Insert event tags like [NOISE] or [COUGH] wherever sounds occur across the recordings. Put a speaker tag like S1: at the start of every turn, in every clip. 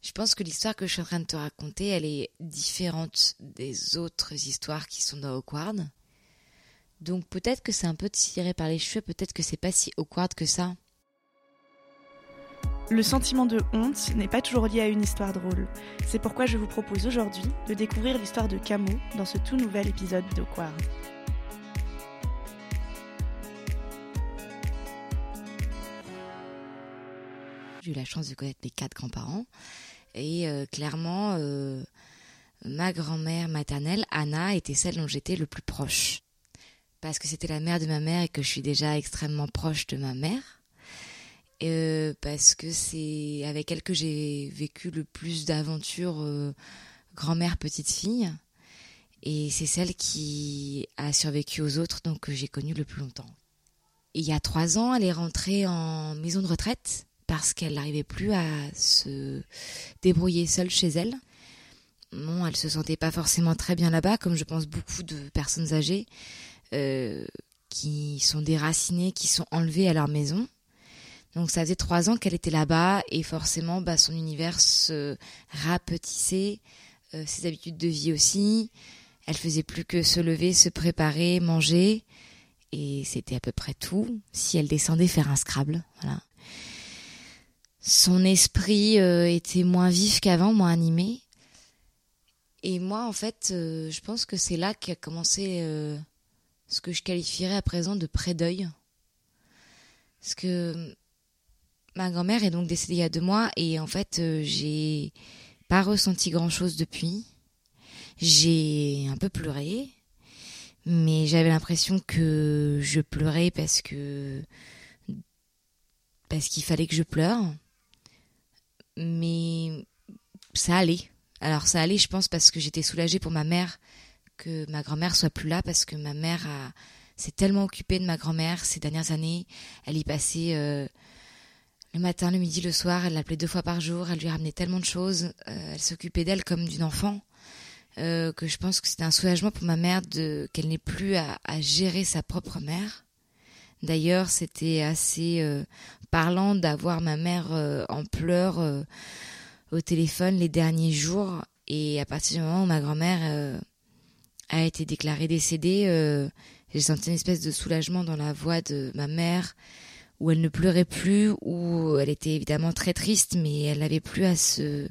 S1: Je pense que l'histoire que je suis en train de te raconter, elle est différente des autres histoires qui sont dans Awkward. Donc peut-être que c'est un peu tiré par les cheveux, peut-être que c'est pas si awkward que ça.
S2: Le sentiment de honte n'est pas toujours lié à une histoire drôle. C'est pourquoi je vous propose aujourd'hui de découvrir l'histoire de Camo dans ce tout nouvel épisode d'Awkward.
S1: J'ai eu la chance de connaître mes quatre grands-parents. Et euh, clairement, euh, ma grand-mère maternelle, Anna, était celle dont j'étais le plus proche. Parce que c'était la mère de ma mère et que je suis déjà extrêmement proche de ma mère. Euh, parce que c'est avec elle que j'ai vécu le plus d'aventures grand-mère, petite-fille. Et c'est celle qui a survécu aux autres, donc que j'ai connue le plus longtemps. il y a trois ans, elle est rentrée en maison de retraite parce qu'elle n'arrivait plus à se débrouiller seule chez elle. Non, elle se sentait pas forcément très bien là-bas, comme je pense beaucoup de personnes âgées euh, qui sont déracinées, qui sont enlevées à leur maison. Donc ça faisait trois ans qu'elle était là-bas et forcément, bah, son univers se rapetissait, euh, ses habitudes de vie aussi. Elle faisait plus que se lever, se préparer, manger, et c'était à peu près tout. Si elle descendait faire un Scrabble, voilà son esprit euh, était moins vif qu'avant, moins animé. Et moi, en fait, euh, je pense que c'est là qu'a commencé euh, ce que je qualifierais à présent de pré-deuil. Parce que ma grand-mère est donc décédée il y a deux mois et en fait, j'ai pas ressenti grand-chose depuis. J'ai un peu pleuré, mais j'avais l'impression que je pleurais parce que parce qu'il fallait que je pleure mais ça allait. Alors ça allait, je pense, parce que j'étais soulagée pour ma mère que ma grand-mère soit plus là, parce que ma mère s'est tellement occupée de ma grand-mère ces dernières années. Elle y passait euh, le matin, le midi, le soir. Elle l'appelait deux fois par jour. Elle lui ramenait tellement de choses. Euh, elle s'occupait d'elle comme d'une enfant. Euh, que je pense que c'était un soulagement pour ma mère de qu'elle n'ait plus à, gérer sa propre mère. D'ailleurs, c'était assez parlant d'avoir ma mère euh, en pleurs euh, au téléphone les derniers jours. Et à partir du moment où ma grand-mère euh, a été déclarée décédée, j'ai senti une espèce de soulagement dans la voix de ma mère, où elle ne pleurait plus, où elle était évidemment très triste, mais elle n'avait plus à se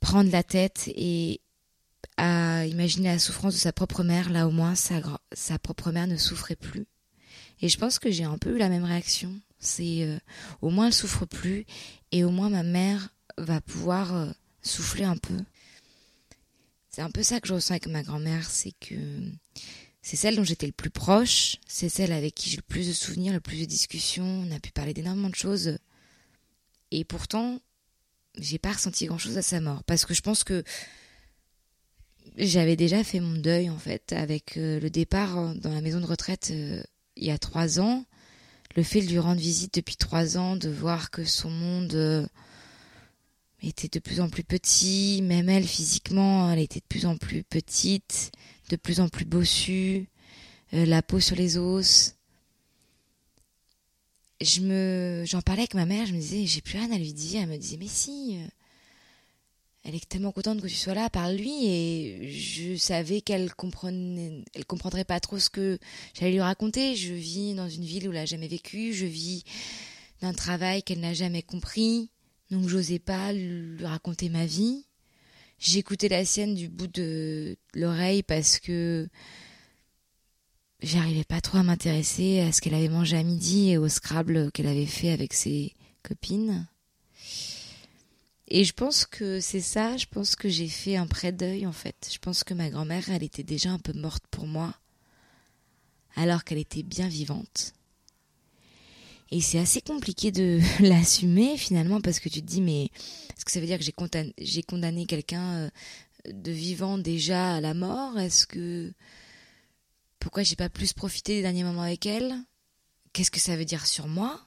S1: prendre la tête et à imaginer la souffrance de sa propre mère. Là au moins, sa, sa propre mère ne souffrait plus. Et je pense que j'ai un peu eu la même réaction. C'est euh, au moins elle souffre plus et au moins ma mère va pouvoir euh, souffler un peu. C'est un peu ça que je ressens avec ma grand-mère, c'est que c'est celle dont j'étais le plus proche, c'est celle avec qui j'ai le plus de souvenirs, le plus de discussions, on a pu parler d'énormément de choses. Et pourtant, j'ai pas ressenti grand-chose à sa mort parce que je pense que j'avais déjà fait mon deuil en fait avec euh, le départ dans la maison de retraite il y a trois ans le fait de lui rendre visite depuis trois ans, de voir que son monde euh, était de plus en plus petit, même elle physiquement, elle était de plus en plus petite, de plus en plus bossue, euh, la peau sur les os. Je me, j'en parlais avec ma mère, je me disais, j'ai plus rien à lui dire. Elle me disait, mais si, euh, elle est tellement contente que tu sois là, par lui et je savais qu'elle comprenait, comprendrait pas trop ce que j'allais lui raconter. Je vis dans une ville où elle n'a jamais vécu, je vis d'un travail qu'elle n'a jamais compris, donc j'osais pas lui raconter ma vie. J'écoutais la sienne du bout de l'oreille parce que j'arrivais pas trop à m'intéresser à ce qu'elle avait mangé à midi et au Scrabble qu'elle avait fait avec ses copines. Et je pense que c'est ça, je pense que j'ai fait un pré-deuil en fait. Je pense que ma grand-mère, elle était déjà un peu morte pour moi, alors qu'elle était bien vivante. Et c'est assez compliqué de [LAUGHS] l'assumer finalement parce que tu te dis mais est-ce que ça veut dire que j'ai condamné, condamné quelqu'un euh, de vivant déjà à la mort? Est-ce que pourquoi j'ai pas plus profité des derniers moments avec elle? Qu'est-ce que ça veut dire sur moi?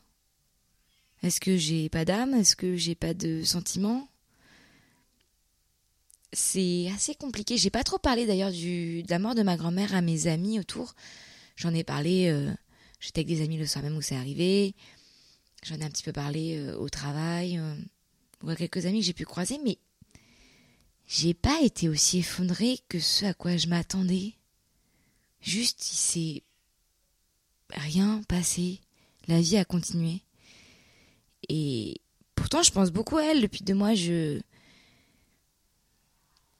S1: Est-ce que j'ai pas d'âme? Est-ce que j'ai pas de sentiments? C'est assez compliqué. J'ai pas trop parlé d'ailleurs de la mort de ma grand-mère à mes amis autour. J'en ai parlé. Euh, j'étais avec des amis le soir même où c'est arrivé. J'en ai un petit peu parlé euh, au travail euh, ou à quelques amis que j'ai pu croiser, mais j'ai pas été aussi effondrée que ce à quoi je m'attendais. Juste, il s'est rien passé. La vie a continué. Et pourtant, je pense beaucoup à elle depuis deux mois. Je.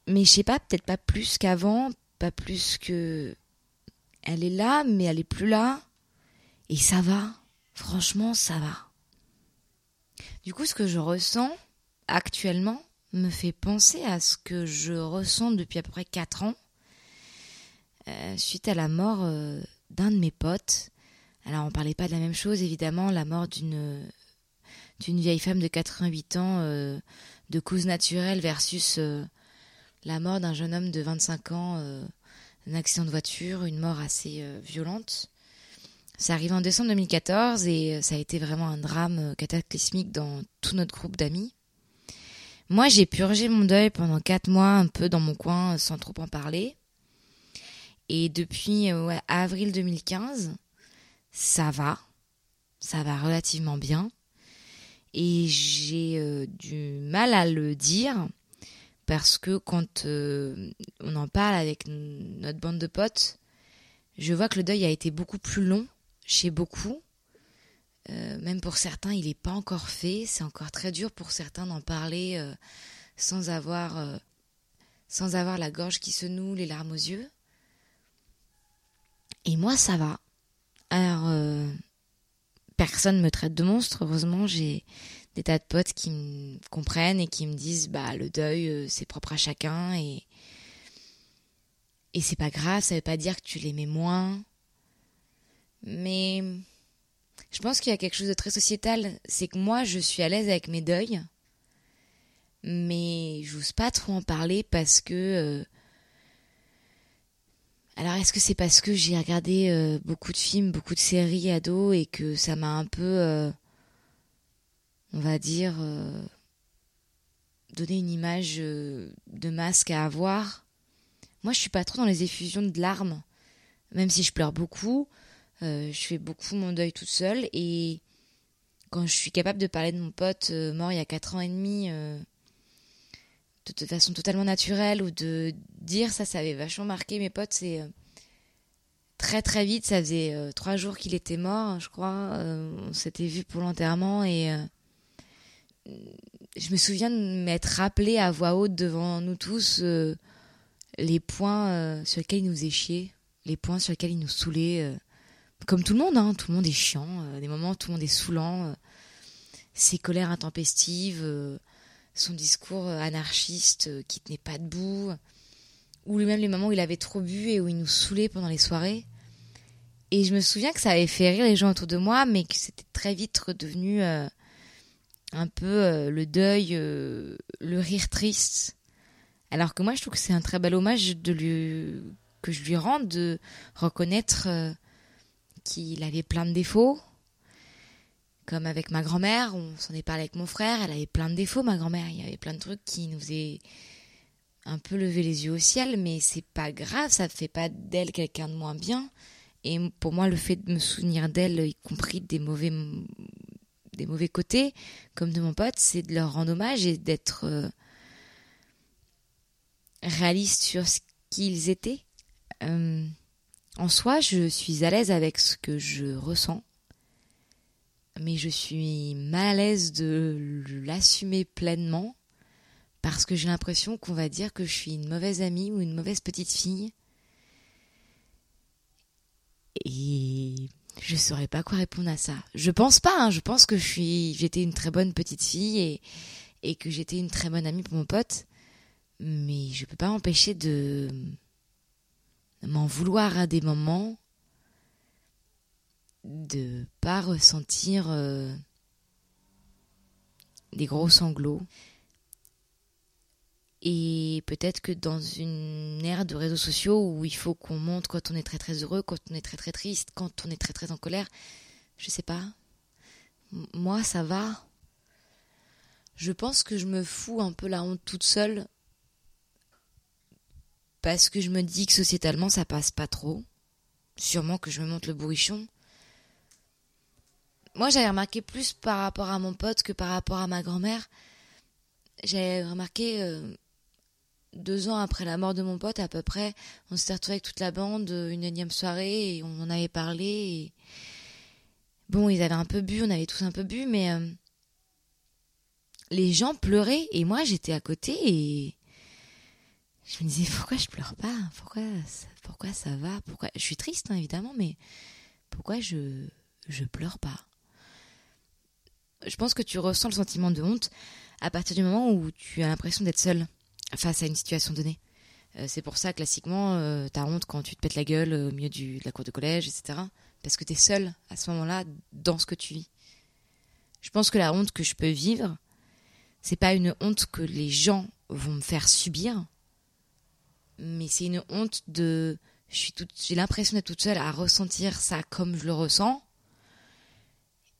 S1: Mais je sais pas, peut-être pas plus qu'avant, pas plus que. Elle est là, mais elle est plus là. Et ça va. Franchement, ça va. Du coup, ce que je ressens actuellement me fait penser à ce que je ressens depuis à peu près quatre ans euh, suite à la mort euh, d'un de mes potes. Alors on parlait pas de la même chose évidemment, la mort d'une d'une vieille femme de 88 ans euh, de cause naturelle versus la mort d'un jeune homme de 25 ans d'un accident de voiture, une mort assez violente. Ça arrive en décembre 2014 et ça a été vraiment un drame cataclysmique dans tout notre groupe d'amis. Moi, j'ai purgé mon deuil pendant quatre mois, un peu dans mon coin, sans trop en parler. Et depuis euh, avril 2015, ça va. Ça va relativement bien. Et j'ai euh, du mal à le dire parce que quand euh, on en parle avec notre bande de potes, je vois que le deuil a été beaucoup plus long chez beaucoup. même pour certains, il n'est pas encore fait. C'est encore très dur pour certains d'en parler sans avoir sans avoir la gorge qui se noue, les larmes aux yeux. Et moi, ça va. Alors, euh, personne me traite de monstre. Heureusement, j'ai des tas de potes qui me comprennent et qui me disent, bah, le deuil, euh, c'est propre à chacun et et c'est pas grave. Ça veut pas dire que tu l'aimais moins. Mais je pense qu'il y a quelque chose de très sociétal. C'est que moi, je suis à l'aise avec mes deuils, mais j'ose pas trop en parler parce que euh, alors est-ce que c'est parce que j'ai regardé euh, beaucoup de films, beaucoup de séries ados et que ça m'a un peu, euh, on va dire, euh, donné une image de masque à avoir? Moi je suis pas trop dans les effusions de larmes, même si je pleure beaucoup, je fais beaucoup mon deuil toute seule et quand je suis capable de parler de mon pote mort il y a 4 ans et demi de façon totalement naturelle ou de dire ça, ça avait vachement marqué mes potes. C'est euh, très très vite, ça faisait euh, trois jours qu'il était mort, je crois. Euh, on s'était vu pour l'enterrement et je me souviens de m'être rappelé à voix haute devant nous tous les points sur lesquels il nous chier, les points sur lesquels il nous saoulait. comme tout le monde, hein, tout le monde est chiant, des moments tout le monde est saoulant, ses colères intempestives son discours euh, anarchiste euh, qui tenait pas debout, ou même les moments où il avait trop bu et où il nous saoulait pendant les soirées. Et je me souviens que ça avait fait rire les gens autour de moi, mais que c'était très vite redevenu euh, un peu le deuil, le rire triste. Alors que moi, je trouve que c'est un très bel hommage de lui, que je lui rends de reconnaître qu'il avait plein de défauts, comme avec ma grand-mère, on s'en est parlé avec mon frère, elle avait plein de défauts, ma grand-mère. Il y avait plein de trucs qui nous faisaient un peu lever les yeux au ciel, mais c'est pas grave, ça fait pas d'elle quelqu'un de moins bien. Et pour moi, le fait de me souvenir d'elle, y compris des mauvais, des mauvais côtés, comme de mon pote, c'est de leur rendre hommage et d'être euh, réaliste sur ce qu'ils étaient. Euh, en soi, je suis à l'aise avec ce que je ressens mais je suis mal à l'aise de l'assumer pleinement parce que j'ai l'impression qu'on va dire que je suis une mauvaise amie ou une mauvaise petite fille. Et je saurais pas quoi répondre à ça. Je pense pas, hein. je pense que j'étais une très bonne petite fille et, que j'étais une très bonne amie pour mon pote, mais je peux pas m'empêcher de m'en vouloir à des moments de pas ressentir euh, des gros sanglots. Et peut-être que dans une ère de réseaux sociaux où il faut qu'on montre quand on est très très heureux, quand on est très très triste, quand on est très très en colère, je sais pas. Moi, ça va. Je pense que je me fous un peu la honte toute seule parce que je me dis que sociétalement ça passe pas trop. Sûrement que je me monte le bourrichon. Moi, j'avais remarqué plus par rapport à mon pote que par rapport à ma grand-mère. J'avais remarqué euh, deux ans après la mort de mon pote, à peu près, on s'était retrouvé avec toute la bande, une énième soirée, et on en avait parlé. Bon, ils avaient un peu bu, on avait tous un peu bu, mais euh, les gens pleuraient, et moi j'étais à côté, et je me disais pourquoi je pleure pas? Pourquoi, pourquoi ça va? Pourquoi? Je suis triste, hein, évidemment, mais pourquoi je je pleure pas? Je pense que tu ressens le sentiment de honte à partir du moment où tu as l'impression d'être seul face à une situation donnée. Euh, c'est pour ça, classiquement, euh, t'as honte quand tu te pètes la gueule au milieu de la cour de collège, etc. Parce que t'es seul à ce moment-là dans ce que tu vis. Je pense que la honte que je peux vivre, c'est pas une honte que les gens vont me faire subir, mais c'est une honte de. J'ai l'impression d'être toute seule à ressentir ça comme je le ressens.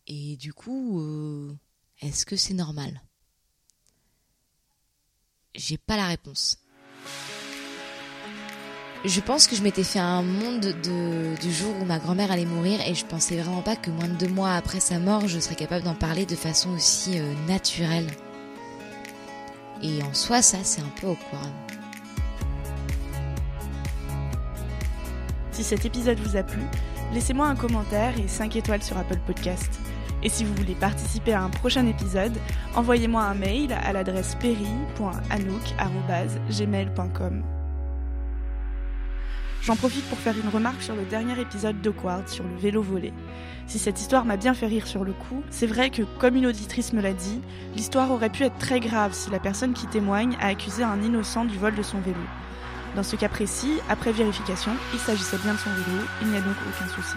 S1: Et du coup, euh, est-ce que c'est normal? J'ai pas la réponse. Je pense que je m'étais fait un monde de, du jour où ma grand-mère allait mourir et je pensais vraiment pas que moins de deux mois après sa mort, je serais capable d'en parler de façon aussi euh, naturelle. Et en soi, ça, c'est un peu courant.
S2: Si cet épisode vous a plu, laissez-moi un commentaire et 5 étoiles sur Apple Podcast. Et si vous voulez participer à un prochain épisode, envoyez-moi un mail à l'adresse perry.anouk.gmail.com. J'en profite pour faire une remarque sur le dernier épisode d'Awkward sur le vélo volé. Si cette histoire m'a bien fait rire sur le coup, c'est vrai que, comme une auditrice me l'a dit, l'histoire aurait pu être très grave si la personne qui témoigne a accusé un innocent du vol de son vélo. Dans ce cas précis, après vérification, il s'agissait bien de son vélo, il n'y a donc aucun souci.